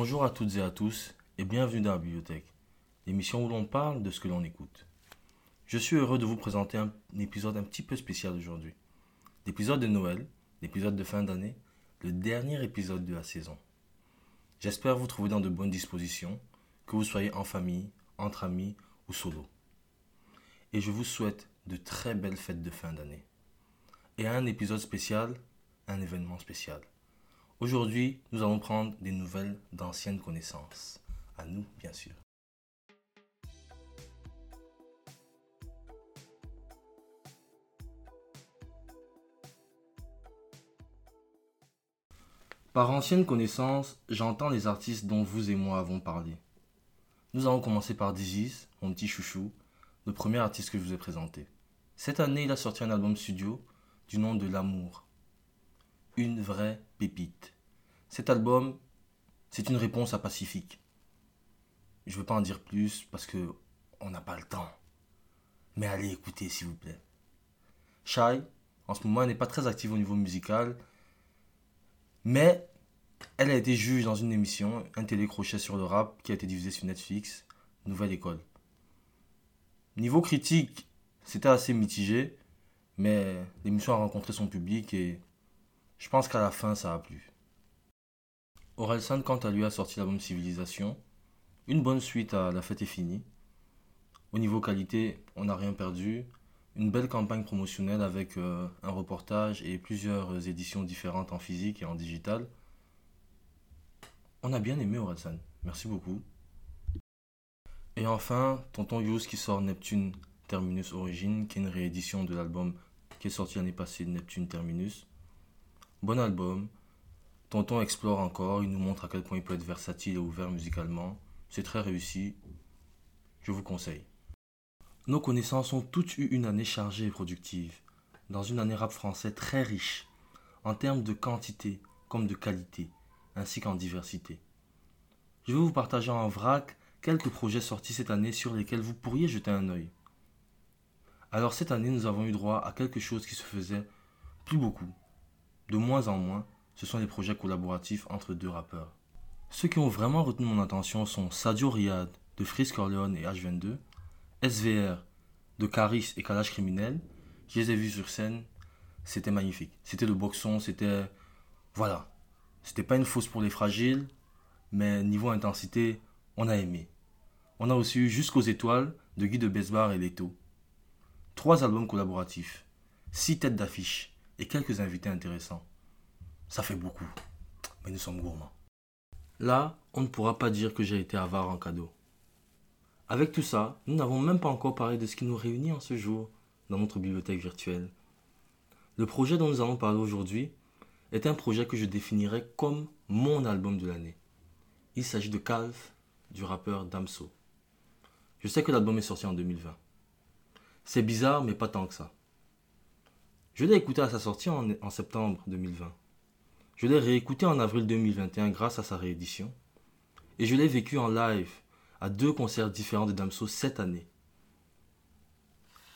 Bonjour à toutes et à tous et bienvenue dans la bibliothèque, l'émission où l'on parle de ce que l'on écoute. Je suis heureux de vous présenter un, épisode un petit peu spécial aujourd'hui. L'épisode de Noël, l'épisode de fin d'année, le dernier épisode de la saison. J'espère vous trouver dans de bonnes dispositions, que vous soyez en famille, entre amis ou solo. Et je vous souhaite de très belles fêtes de fin d'année. Et un épisode spécial, un événement spécial. Aujourd'hui, nous allons prendre des nouvelles d'anciennes connaissances. À nous, bien sûr. Par anciennes connaissances, j'entends les artistes dont vous et moi avons parlé. Nous allons commencer par Digis, mon petit chouchou, le premier artiste que je vous ai présenté. Cette année, il a sorti un album studio du nom de L'amour une vraie pépite. Cet album, c'est une réponse à Pacifique. Je ne veux pas en dire plus parce que on n'a pas le temps. Mais allez écouter s'il vous plaît. Shai, en ce moment, elle n'est pas très active au niveau musical, mais elle a été juge dans une émission, un télécrochet sur le rap qui a été diffusé sur Netflix, Nouvelle École. Niveau critique, c'était assez mitigé, mais l'émission a rencontré son public et je pense qu'à la fin, ça a plu. Orelsan, quant à lui, a sorti l'album Civilisation. Une bonne suite à La fête est finie. Au niveau qualité, on n'a rien perdu. Une belle campagne promotionnelle avec euh, un reportage et plusieurs éditions différentes en physique et en digital. On a bien aimé Orelsan. Merci beaucoup. Et enfin, Tonton Yous qui sort Neptune Terminus Origine, qui est une réédition de l'album qui est sorti l'année passée de Neptune Terminus. Bon album. Tonton explore encore, il nous montre à quel point il peut être versatile et ouvert musicalement. C'est très réussi. Je vous conseille. Nos connaissances ont toutes eu une année chargée et productive, dans une année rap français très riche, en termes de quantité comme de qualité, ainsi qu'en diversité. Je vais vous partager en vrac quelques projets sortis cette année sur lesquels vous pourriez jeter un œil. Alors cette année, nous avons eu droit à quelque chose qui se faisait plus beaucoup, de moins en moins, ce sont les projets collaboratifs entre deux rappeurs. Ceux qui ont vraiment retenu mon attention sont Sadio Riyad de Freeze Corleone et H22, SVR de Caris et Kalash Criminel. Je les ai vus sur scène, c'était magnifique. C'était le boxon, c'était. Voilà. C'était pas une fausse pour les fragiles, mais niveau intensité, on a aimé. On a aussi eu Jusqu'aux étoiles de Guy de Besbar et Leto. Trois albums collaboratifs, six têtes d'affiche, et quelques invités intéressants. Ça fait beaucoup, mais nous sommes gourmands. Là, on ne pourra pas dire que j'ai été avare en cadeau. Avec tout ça, nous n'avons même pas encore parlé de ce qui nous réunit en ce jour dans notre bibliothèque virtuelle. Le projet dont nous allons parler aujourd'hui est un projet que je définirais comme mon album de l'année. Il s'agit de Calf du rappeur Damso. Je sais que l'album est sorti en 2020. C'est bizarre, mais pas tant que ça. Je l'ai écouté à sa sortie en, septembre 2020. Je l'ai réécouté en avril 2021 grâce à sa réédition. Et je l'ai vécu en live à deux concerts différents de Damso cette année.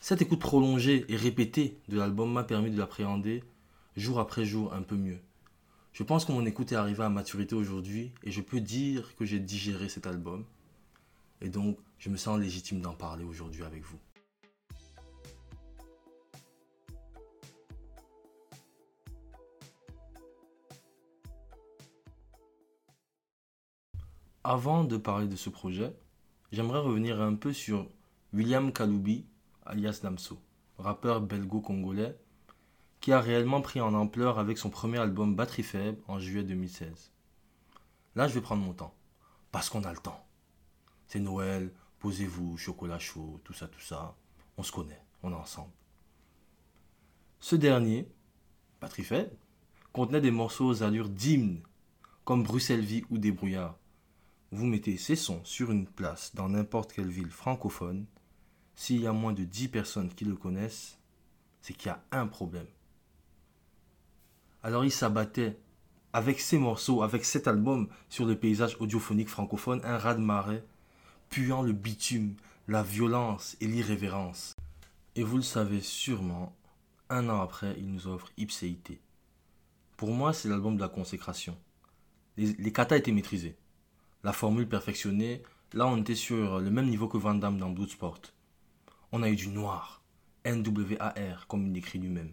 Cette écoute prolongée et répétée de l'album m'a permis de l'appréhender jour après jour un peu mieux. Je pense que mon écoute est arrivée à maturité aujourd'hui et je peux dire que j'ai digéré cet album. Et donc, je me sens légitime d'en parler aujourd'hui avec vous. Avant de parler de ce projet, j'aimerais revenir un peu sur William Kaloubi, alias Damso, rappeur belgo-congolais, qui a réellement pris en ampleur avec son premier album Batterie Faible en juillet 2016. Là, je vais prendre mon temps, parce qu'on a le temps. C'est Noël, posez-vous, chocolat chaud, tout ça, tout ça. On se connaît, on est ensemble. Ce dernier, Batterie Faible, contenait des morceaux aux allures d'hymne, comme Bruxelles Vie ou Débrouillard vous mettez ces sons sur une place dans n'importe quelle ville francophone, s'il y a moins de 10 personnes qui le connaissent, c'est qu'il y a un problème. Alors il s'abattait avec ces morceaux, avec cet album sur le paysage audiophonique francophone, un raz-de-marée, puant le bitume, la violence et l'irrévérence. Et vous le savez sûrement, un an après, il nous offre Ipséité. Pour moi, c'est l'album de la consécration. Les, les katas étaient maîtrisés. La formule perfectionnée, là on était sur le même niveau que Van Damme dans Bloodsport. On a eu du noir, N-W-A-R, comme il écrit lui-même.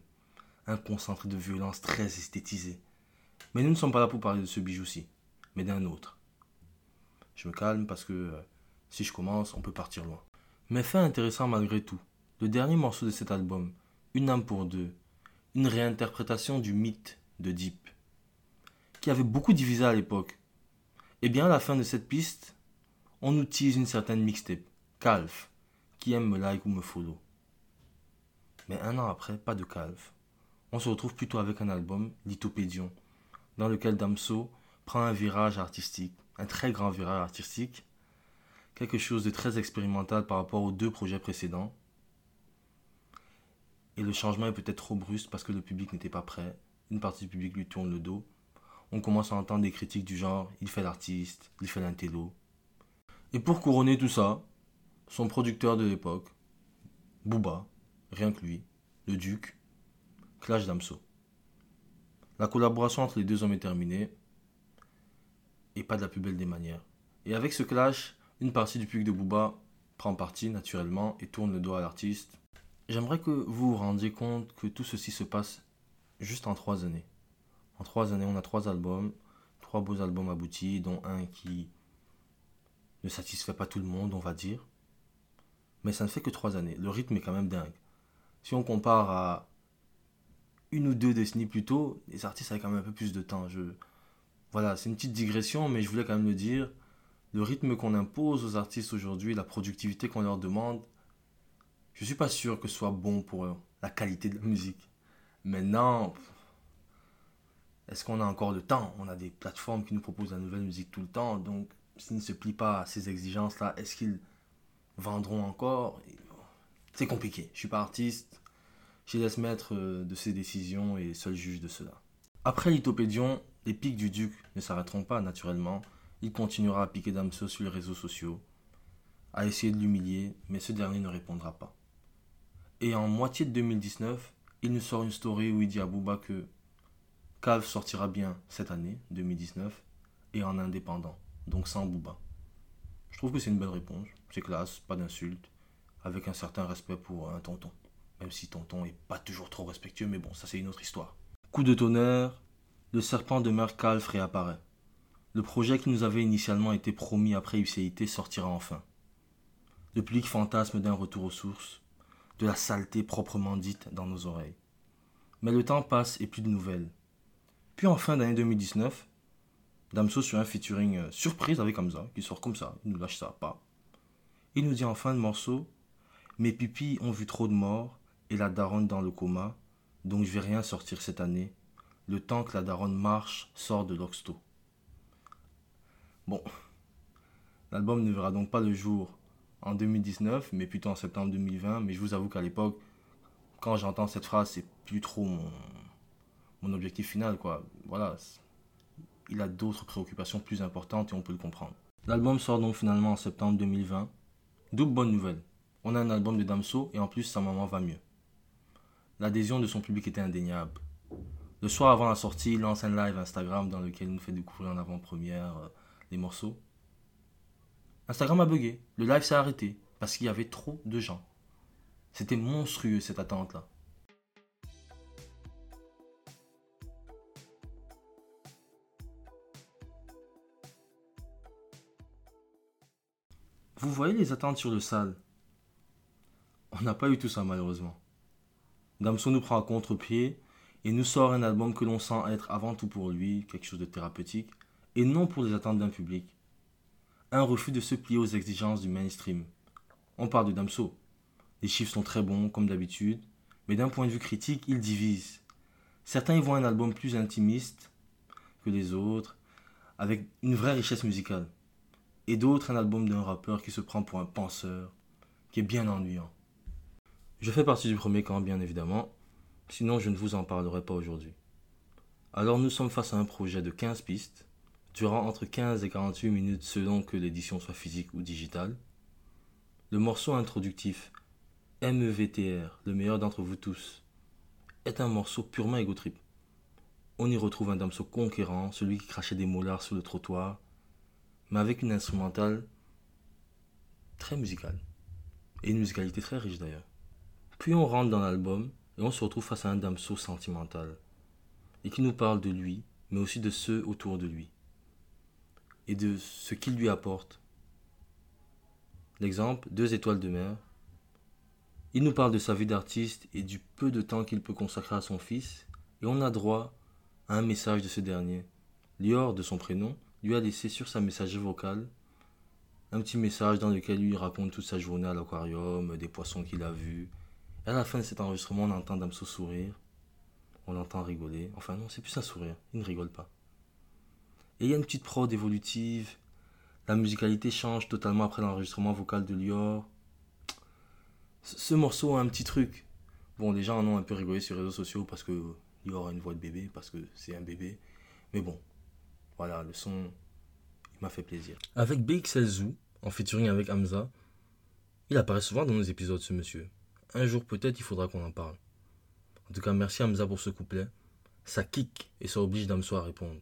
Un concentré de violence très esthétisé. Mais nous ne sommes pas là pour parler de ce bijou-ci, mais d'un autre. Je me calme parce que euh, si je commence, on peut partir loin. Mais fait intéressant malgré tout, le dernier morceau de cet album, Une âme pour deux, une réinterprétation du mythe de Deep, qui avait beaucoup divisé à l'époque. Et bien à la fin de cette piste, on utilise une certaine mixtape, Calf, qui aime me like ou me follow. Mais un an après, pas de Calf. On se retrouve plutôt avec un album, Lithopédion, dans lequel Damso prend un virage artistique, un très grand virage artistique, quelque chose de très expérimental par rapport aux deux projets précédents. Et le changement est peut-être trop brusque parce que le public n'était pas prêt. Une partie du public lui tourne le dos. On commence à entendre des critiques du genre il fait l'artiste, il fait l'intello. Et pour couronner tout ça, son producteur de l'époque, Booba, rien que lui, le Duc, clash Damso. La collaboration entre les deux hommes est terminée, et pas de la plus belle des manières. Et avec ce clash, une partie du public de Booba prend parti naturellement et tourne le dos à l'artiste. J'aimerais que vous vous rendiez compte que tout ceci se passe juste en trois années. En trois années, on a trois albums, trois beaux albums aboutis, dont un qui ne satisfait pas tout le monde, on va dire. Mais ça ne fait que trois années. Le rythme est quand même dingue. Si on compare à une ou deux décennies plus tôt, les artistes avaient quand même un peu plus de temps. Voilà, c'est une petite digression, mais je voulais quand même le dire. Le rythme qu'on impose aux artistes aujourd'hui, la productivité qu'on leur demande, je ne suis pas sûr que ce soit bon pour la qualité de la musique. Maintenant, est-ce qu'on a encore le temps? On a des plateformes qui nous proposent la nouvelle musique tout le temps, donc s'ils ne se plient pas à ces exigences-là, est-ce qu'ils vendront encore? C'est compliqué. Je suis pas artiste, je laisse maître euh, de ces décisions et seul juge de cela. Après l'Ithopédion, les pics du duc ne s'arrêteront pas naturellement. Il continuera à piquer Damso sur les réseaux sociaux, à essayer de l'humilier, mais ce dernier ne répondra pas. Et en moitié de 2019, il nous sort une story où il dit à Booba que Calve sortira bien cette année, 2019, et en indépendant, donc sans Booba. Je trouve que c'est une belle réponse, c'est classe, pas d'insulte, avec un certain respect pour un tonton. Même si tonton est pas toujours trop respectueux, mais bon, ça c'est une autre histoire. Coup de tonnerre, le serpent de mer Calf réapparaît. Le projet qui nous avait initialement été promis après UCIT sortira enfin. Le public fantasme d'un retour aux sources, de la saleté proprement dite dans nos oreilles. Mais le temps passe et plus de nouvelles. Puis en fin d'année 2019, Damso sur un featuring euh, surprise avec Hamza, qui sort comme ça, il nous lâche ça, pas. Il nous dit en fin de morceau Mes pupilles ont vu trop de morts et la daronne dans le coma, donc je vais rien sortir cette année, le temps que la daronne marche, sort de l'oxto. Bon, l'album ne verra donc pas le jour en 2019, mais plutôt en septembre 2020. Mais je vous avoue qu'à l'époque, quand j'entends cette phrase, c'est plus trop mon, mon objectif final, quoi. Voilà, il a d'autres préoccupations plus importantes et on peut le comprendre. L'album sort donc finalement en septembre 2020. Double bonne nouvelle. On a un album de Damso et en plus sa maman va mieux. L'adhésion de son public était indéniable. Le soir avant la sortie, il lance un live Instagram dans lequel il nous fait découvrir en avant-première euh, les morceaux. Instagram a bugué. Le live s'est arrêté parce qu'il y avait trop de gens. C'était monstrueux cette attente-là. Vous voyez les attentes sur le sale? On n'a pas eu tout ça malheureusement. Damso nous prend à contre-pied et nous sort un album que l'on sent être avant tout pour lui, quelque chose de thérapeutique, et non pour les attentes d'un public un refus de se plier aux exigences du mainstream. On parle de Damso. Les chiffres sont très bons, comme d'habitude, mais d'un point de vue critique, ils divisent. Certains y voient un album plus intimiste que les autres, avec une vraie richesse musicale. Et d'autres un album d'un rappeur qui se prend pour un penseur, qui est bien ennuyant. Je fais partie du premier camp, bien évidemment, sinon je ne vous en parlerai pas aujourd'hui. Alors nous sommes face à un projet de 15 pistes, durant entre 15 et 48 minutes selon que l'édition soit physique ou digitale. Le morceau introductif MEVTR, le meilleur d'entre vous tous, est un morceau purement égotrip. On y retrouve un Damso conquérant, celui qui crachait des molars sur le trottoir, mais avec une instrumentale très musicale. Et une musicalité très riche d'ailleurs. Puis on rentre dans l'album et on se retrouve face à un Damso sentimental. Et qui nous parle de lui, mais aussi de ceux autour de lui. Et de ce qu'il lui apporte. L'exemple, deux étoiles de mer. Il nous parle de sa vie d'artiste et du peu de temps qu'il peut consacrer à son fils. Et on a droit à un message de ce dernier. Lior, de son prénom, lui a laissé sur sa messagerie vocale un petit message dans lequel lui raconte toute sa journée à l'aquarium, des poissons qu'il a vus. Et à la fin de cet enregistrement, on entend Damso sourire. On l'entend rigoler. Enfin, non, c'est plus un sourire. Il ne rigole pas. Et il y a une petite prod évolutive. La musicalité change totalement après l'enregistrement vocal de Lior. Ce morceau a un petit truc. Bon, les gens en ont un peu rigolé sur les réseaux sociaux parce que Lior a une voix de bébé, parce que c'est un bébé. Mais bon, voilà, le son, il m'a fait plaisir. Avec BXL en featuring avec Hamza, il apparaît souvent dans nos épisodes, ce monsieur. Un jour peut-être, il faudra qu'on en parle. En tout cas, merci Hamza pour ce couplet. Ça kick et ça oblige Damso à répondre.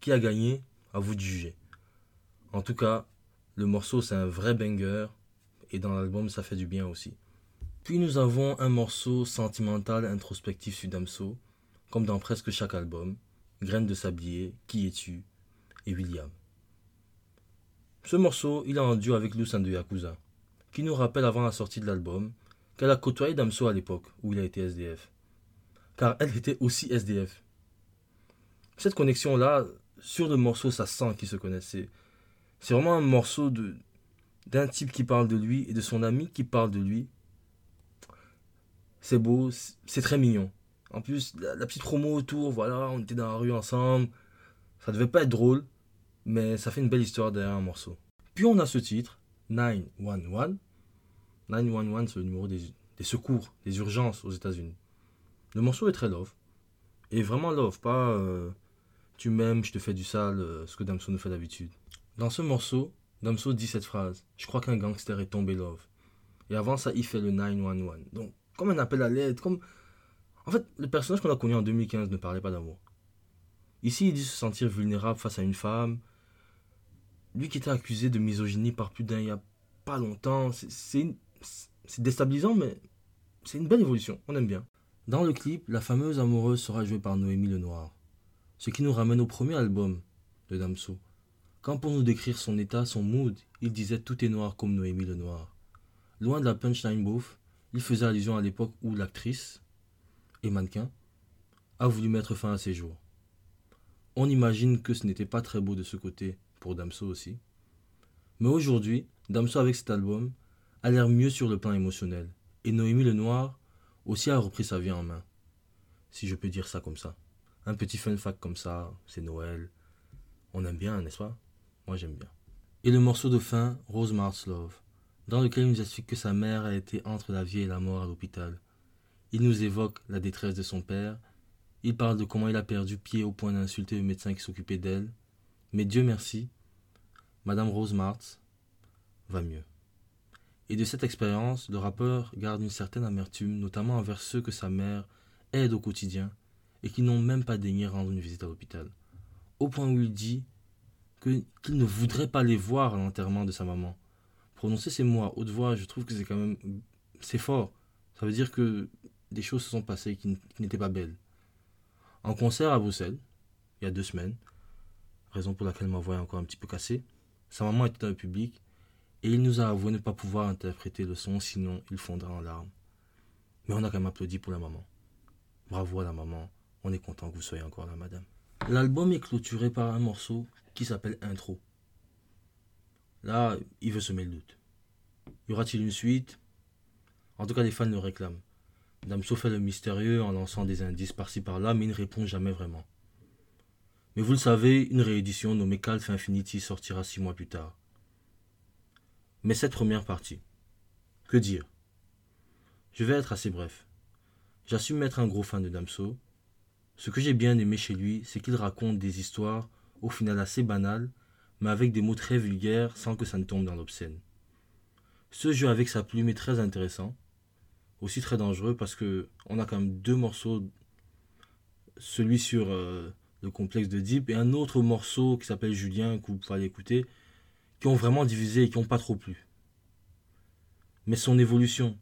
Qui a gagné? À vous de juger. En tout cas, le morceau c'est un vrai banger et dans l'album ça fait du bien aussi. Puis nous avons un morceau sentimental introspectif sur Damso, comme dans presque chaque album, Graines de sablier, Qui es-tu? et William. Ce morceau, il est en duo avec Lucian de Yakuza, qui nous rappelle avant la sortie de l'album qu'elle a côtoyé Damso à l'époque où il a été SDF. Car elle était aussi SDF. Cette connexion-là, sur le morceau, ça sent qu'ils se connaissaient. C'est vraiment un morceau de d'un type qui parle de lui et de son ami qui parle de lui. C'est beau, c'est très mignon. En plus, la, petite promo autour, voilà, on était dans la rue ensemble. Ça devait pas être drôle, mais ça fait une belle histoire derrière un morceau. Puis on a ce titre, 911. 911, c'est le numéro des, secours, des urgences aux États-Unis. Le morceau est très love. Et vraiment love, pas euh, tu m'aimes, je te fais du sale, euh, ce que Damso nous fait d'habitude. Dans ce morceau, Damso dit cette phrase Je crois qu'un gangster est tombé love. Et avant ça, il fait le 911. Donc, comme un appel à l'aide, comme en fait, le personnage qu'on a connu en 2015 ne parlait pas d'amour. Ici, il dit se sentir vulnérable face à une femme. Lui qui était accusé de misogynie par plus d'un il n'y a pas longtemps, c'est déstabilisant, mais c'est une belle évolution, on aime bien. Dans le clip, la fameuse amoureuse sera jouée par Noémie Lenoir. Ce qui nous ramène au premier album de Damso. Quand pour nous décrire son état, son mood, il disait tout est noir comme Noémie Lenoir. Loin de la punchline bouffe, il faisait allusion à l'époque où l'actrice, et mannequin, a voulu mettre fin à ses jours. On imagine que ce n'était pas très beau de ce côté pour Damso aussi. Mais aujourd'hui, Damso avec cet album a l'air mieux sur le plan émotionnel. Et Noémie Lenoir aussi a repris sa vie en main. Si je peux dire ça comme ça. Un petit fun fact comme ça, c'est Noël. On aime bien, n'est-ce pas? Moi j'aime bien. Et le morceau de fin, Rose Love, dans lequel il nous explique que sa mère a été entre la vie et la mort à l'hôpital il nous évoque la détresse de son père. Il parle de comment il a perdu pied au point d'insulter le médecin qui s'occupait d'elle. Mais Dieu merci, Madame Rose Martz va mieux. Et de cette expérience, le rappeur garde une certaine amertume, notamment envers ceux que sa mère aide au quotidien et qui n'ont même pas daigné rendre une visite à l'hôpital. Au point où il dit qu'il ne voudrait pas les voir à l'enterrement de sa maman. Prononcer ces mots à haute voix, je trouve que c'est quand même. C'est fort. Ça veut dire que des choses se sont passées qui, n'étaient pas belles. En concert à Bruxelles, il y a deux semaines, raison pour laquelle ma voix est encore un petit peu cassée, sa maman était dans le public et il nous a avoué ne pas pouvoir interpréter le son, sinon il fondra en larmes. Mais on a quand même applaudi pour la maman. Bravo à la maman, on est content que vous soyez encore là, madame. L'album est clôturé par un morceau qui s'appelle Intro. Là, il veut semer le doute. Y aura-t-il une suite? En tout cas, les fans le réclament. Damso fait le mystérieux en lançant des indices par-ci par-là, mais il ne répond jamais vraiment. Mais vous le savez, une réédition nommée Calf Infinity sortira six mois plus tard. Mais cette première partie, que dire? Je vais être assez bref. J'assume être un gros fan de Damso. Ce que j'ai bien aimé chez lui, c'est qu'il raconte des histoires au final assez banales, mais avec des mots très vulgaires sans que ça ne tombe dans l'obscène. Ce jeu avec sa plume est très intéressant, aussi très dangereux parce que on a quand même deux morceaux. Celui sur euh, le complexe de Deep, et un autre morceau qui s'appelle Julien, que vous pouvez aller écouter, qui ont vraiment divisé et qui n'ont pas trop plu. Mais son évolution,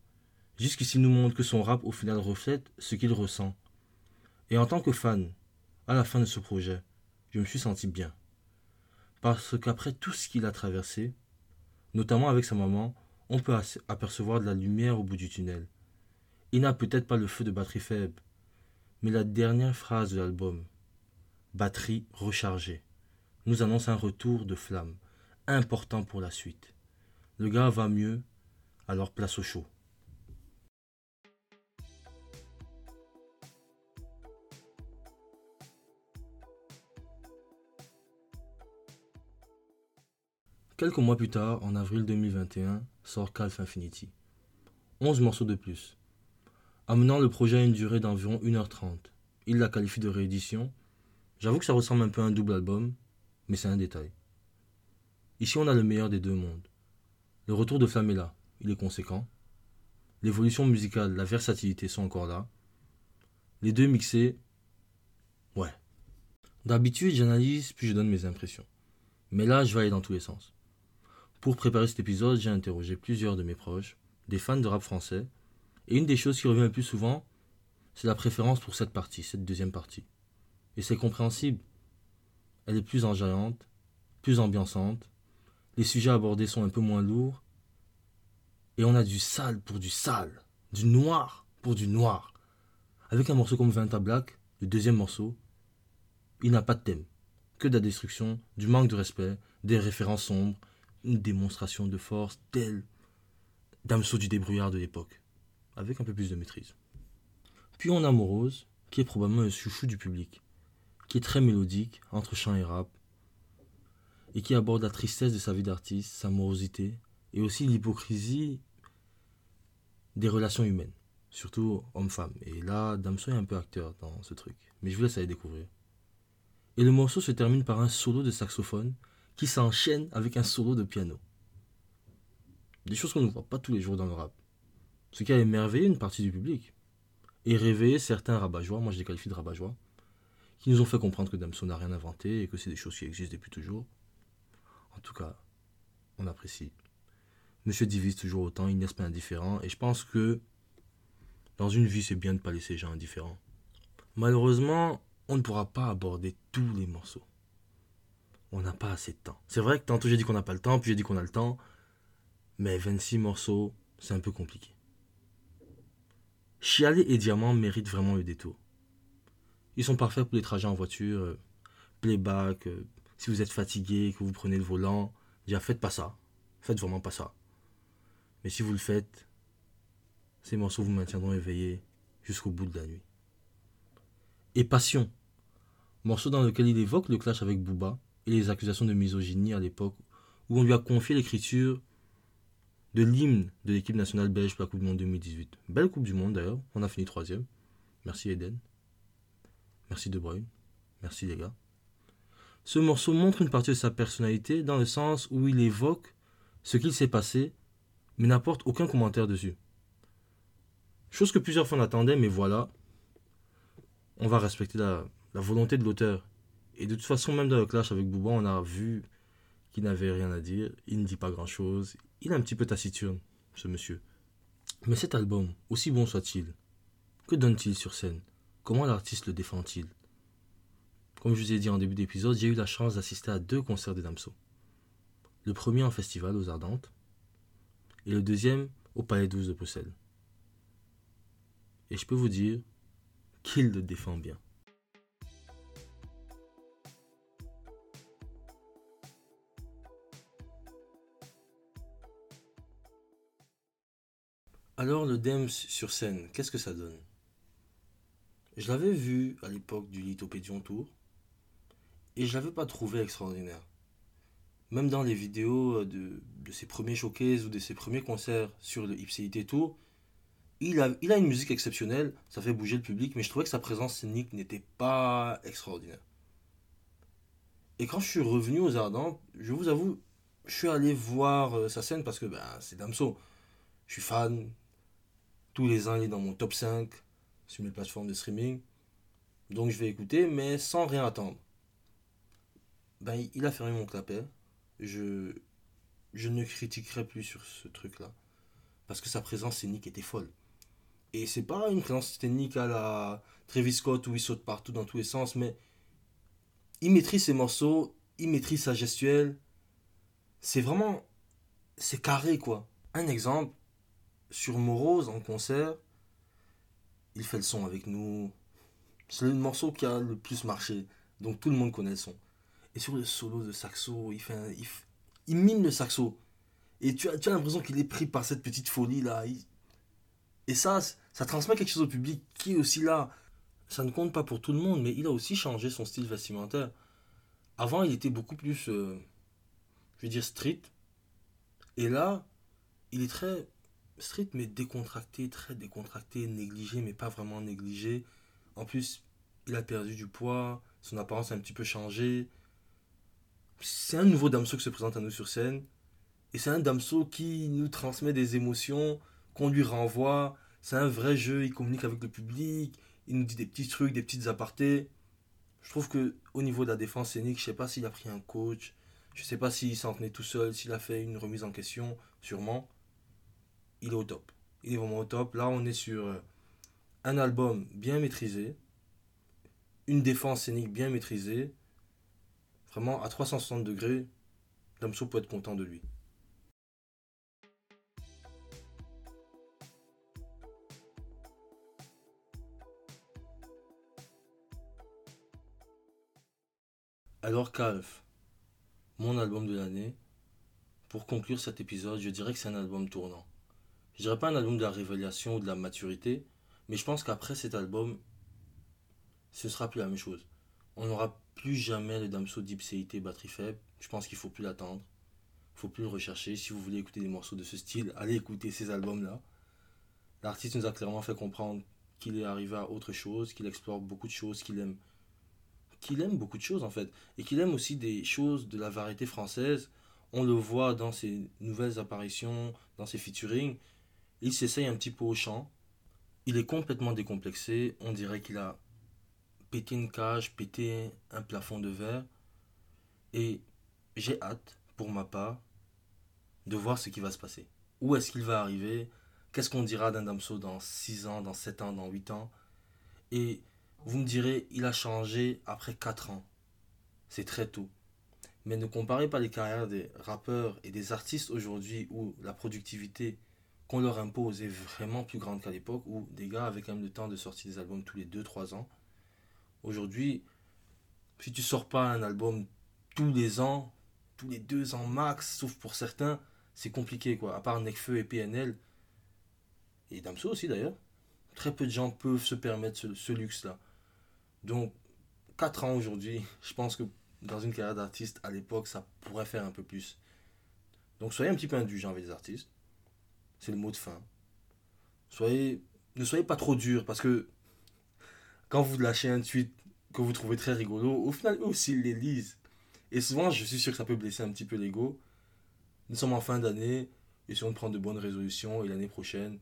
jusqu'ici nous montre que son rap au final reflète ce qu'il ressent. Et en tant que fan, à la fin de ce projet, je me suis senti bien. Parce qu'après tout ce qu'il a traversé, notamment avec sa maman, on peut apercevoir de la lumière au bout du tunnel. Il n'a peut-être pas le feu de batterie faible, mais la dernière phrase de l'album, batterie rechargée, nous annonce un retour de flamme, important pour la suite. Le gars va mieux, alors place au chaud. Quelques mois plus tard, en avril 2021, sort Calf Infinity. 11 morceaux de plus. Amenant le projet à une durée d'environ 1h30. Il la qualifie de réédition. J'avoue que ça ressemble un peu à un double album, mais c'est un détail. Ici, on a le meilleur des deux mondes. Le retour de là, il est conséquent. L'évolution musicale, la versatilité sont encore là. Les deux mixés, ouais. D'habitude, j'analyse puis je donne mes impressions. Mais là, je vais aller dans tous les sens. Pour préparer cet épisode, j'ai interrogé plusieurs de mes proches, des fans de rap français, et une des choses qui revient le plus souvent, c'est la préférence pour cette partie, cette deuxième partie. Et c'est compréhensible. Elle est plus enjaillante, plus ambiançante, les sujets abordés sont un peu moins lourds, et on a du sale pour du sale, du noir pour du noir. Avec un morceau comme Venta Black, le deuxième morceau, il n'a pas de thème, que de la destruction, du manque de respect, des références sombres, une démonstration de force telle Damso du débrouillard de l'époque, avec un peu plus de maîtrise. Puis on a Morose, qui est probablement un chouchou du public, qui est très mélodique, entre chant et rap, et qui aborde la tristesse de sa vie d'artiste, sa morosité, et aussi l'hypocrisie des relations humaines, surtout homme-femme. Et là, Damso est un peu acteur dans ce truc, mais je vous laisse aller découvrir. Et le morceau se termine par un solo de saxophone qui s'enchaîne avec un solo de piano. Des choses qu'on ne voit pas tous les jours dans le rap. Ce qui a émerveillé une partie du public. Et réveillé certains rabat moi je les qualifie de rabat qui nous ont fait comprendre que Damso n'a rien inventé et que c'est des choses qui existent depuis toujours. En tout cas, on apprécie. Monsieur divise toujours autant, il n'est pas indifférent, et je pense que dans une vie, c'est bien de ne pas laisser les gens indifférents. Malheureusement, on ne pourra pas aborder tous les morceaux on n'a pas assez de temps. C'est vrai que tantôt j'ai dit qu'on n'a pas le temps, puis j'ai dit qu'on a le temps, mais 26 morceaux, c'est un peu compliqué. Chialer et Diamant méritent vraiment le détour. Ils sont parfaits pour les trajets en voiture, euh, playback, euh, si vous êtes fatigué, que vous prenez le volant, déjà faites pas ça. Faites vraiment pas ça. Mais si vous le faites, ces morceaux vous maintiendront éveillé jusqu'au bout de la nuit. Et Passion, morceau dans lequel il évoque le clash avec Booba, et les accusations de misogynie à l'époque, où on lui a confié l'écriture de l'hymne de l'équipe nationale belge pour la Coupe du Monde 2018. Belle Coupe du Monde d'ailleurs, on a fini troisième. Merci Eden. Merci De Bruyne. Merci les gars. Ce morceau montre une partie de sa personnalité dans le sens où il évoque ce qu'il s'est passé, mais n'apporte aucun commentaire dessus. Chose que plusieurs fans attendaient, mais voilà, on va respecter la, la volonté de l'auteur et de toute façon, même dans le clash avec Bouba, on a vu qu'il n'avait rien à dire. Il ne dit pas grand-chose. Il est un petit peu taciturne, ce monsieur. Mais cet album, aussi bon soit-il, que donne-t-il sur scène? Comment l'artiste le défend-il? Comme je vous ai dit en début d'épisode, j'ai eu la chance d'assister à deux concerts de Damso. Le premier en festival aux Ardentes et le deuxième au Palais 12 de Bruxelles. Et je peux vous dire qu'il le défend bien. Alors le Dems sur scène, qu'est-ce que ça donne? Je l'avais vu à l'époque du Lithopédion Tour et je l'avais pas trouvé extraordinaire. Même dans les vidéos de, ses premiers showcases ou de ses premiers concerts sur le Ipséité Tour, il a, il a une musique exceptionnelle, ça fait bouger le public, mais je trouvais que sa présence scénique n'était pas extraordinaire. Et quand je suis revenu aux Ardentes, je vous avoue, je suis allé voir euh, sa scène parce que ben, c'est Damso. Je suis fan, tous les ans, il est dans mon top 5 sur mes plateformes de streaming. Donc je vais écouter, mais sans rien attendre. Ben, il a fermé mon clapet. Je, je ne critiquerai plus sur ce truc-là. Parce que sa présence scénique était folle. Et c'est pas une présence scénique à la Travis Scott où il saute partout dans tous les sens, mais il maîtrise ses morceaux, il maîtrise sa gestuelle. C'est vraiment. C'est carré, quoi. Un exemple, sur Morose en concert, il fait le son avec nous. C'est le morceau qui a le plus marché. Donc tout le monde connaît le son. Et sur le solo de saxo, il fait il, mine le saxo. Et tu as, tu as l'impression qu'il est pris par cette petite folie là. Et ça, ça transmet quelque chose au public qui est aussi là. Ça ne compte pas pour tout le monde, mais il a aussi changé son style vestimentaire. Avant, il était beaucoup plus, euh, je vais dire, street. Et là, il est très street, mais décontracté, très décontracté, négligé, mais pas vraiment négligé. En plus, il a perdu du poids, son apparence a un petit peu changé. C'est un nouveau Damso qui se présente à nous sur scène. Et c'est un Damso qui nous transmet des émotions, qu'on lui renvoie. C'est un vrai jeu, il communique avec le public, il nous dit des petits trucs, des petites apartés. Je trouve que au niveau de la défense scénique, je sais pas s'il a pris un coach, je sais pas s'il s'en tenait tout seul, s'il a fait une remise en question, sûrement. Il est au top. Il est vraiment au top. Là, on est sur euh, un album bien maîtrisé, une défense scénique bien maîtrisée, vraiment à 360 degrés. Damso peut être content de lui. Alors Calf, mon album de l'année, pour conclure cet épisode, je dirais que c'est un album tournant. Je dirais pas un album de la révélation ou de la maturité, mais je pense qu'après cet album, ce sera plus la même chose. On n'aura plus jamais le Damso CIT batterie faible. Je pense qu'il faut plus l'attendre. Il faut plus le rechercher. Si vous voulez écouter des morceaux de ce style, allez écouter ces albums-là. L'artiste nous a clairement fait comprendre qu'il est arrivé à autre chose, qu'il explore beaucoup de choses, qu'il aime qu'il aime beaucoup de choses en fait, et qu'il aime aussi des choses de la variété française. On le voit dans ses nouvelles apparitions, dans ses featuring. Il s'essaye un petit peu au chant. Il est complètement décomplexé. On dirait qu'il a pété une cage, pété un plafond de verre. Et j'ai hâte, pour ma part, de voir ce qui va se passer. Où est-ce qu'il va arriver? Qu'est-ce qu'on dira d'un Damso dans 6 ans, dans 7 ans, dans 8 ans? Et vous me direz, il a changé après 4 ans. C'est très tôt. Mais ne comparez pas les carrières des rappeurs et des artistes aujourd'hui où la productivité qu'on leur impose est vraiment plus grande qu'à l'époque où des gars avaient quand même le temps de sortir des albums tous les 2-3 ans. Aujourd'hui, si tu sors pas un album tous les ans, tous les 2 ans max, sauf pour certains, c'est compliqué quoi. À part Necfeu et PNL, et Damso aussi d'ailleurs, très peu de gens peuvent se permettre ce luxe-là. Donc, 4 ans aujourd'hui, je pense que dans une carrière d'artiste, à l'époque, ça pourrait faire un peu plus. Donc, soyez un petit peu indulgents avec les artistes. C'est le mot de fin. Soyez, ne soyez pas trop dur parce que quand vous lâchez un tweet que vous trouvez très rigolo, au final, eux aussi, ils les lisent. Et souvent, je suis sûr que ça peut blesser un petit peu l'ego. Nous sommes en fin d'année, essayons de prendre de bonnes résolutions et l'année prochaine,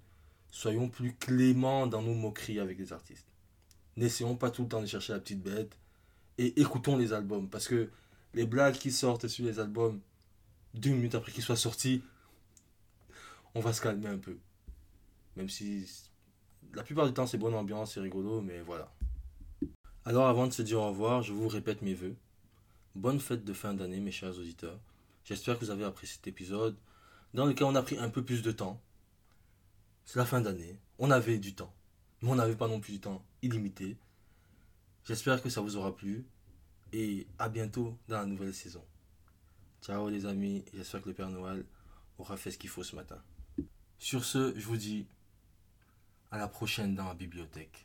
soyons plus cléments dans nos moqueries avec les artistes n'essayons pas tout le temps de chercher la petite bête et écoutons les albums. Parce que les blagues qui sortent sur les albums, deux minutes après qu'ils soient sortis, on va se calmer un peu. Même si la plupart du temps c'est bonne ambiance, c'est rigolo, mais voilà. Alors avant de se dire au revoir, je vous répète mes voeux. Bonne fête de fin d'année, mes chers auditeurs. J'espère que vous avez apprécié cet épisode, dans lequel on a pris un peu plus de temps. C'est la fin d'année, on avait du temps. Mais on n'avait pas non plus du temps illimité. J'espère que ça vous aura plu. Et à bientôt dans la nouvelle saison. Ciao les amis, j'espère que le Père Noël aura fait ce qu'il faut ce matin. Sur ce, je vous dis à la prochaine dans la bibliothèque.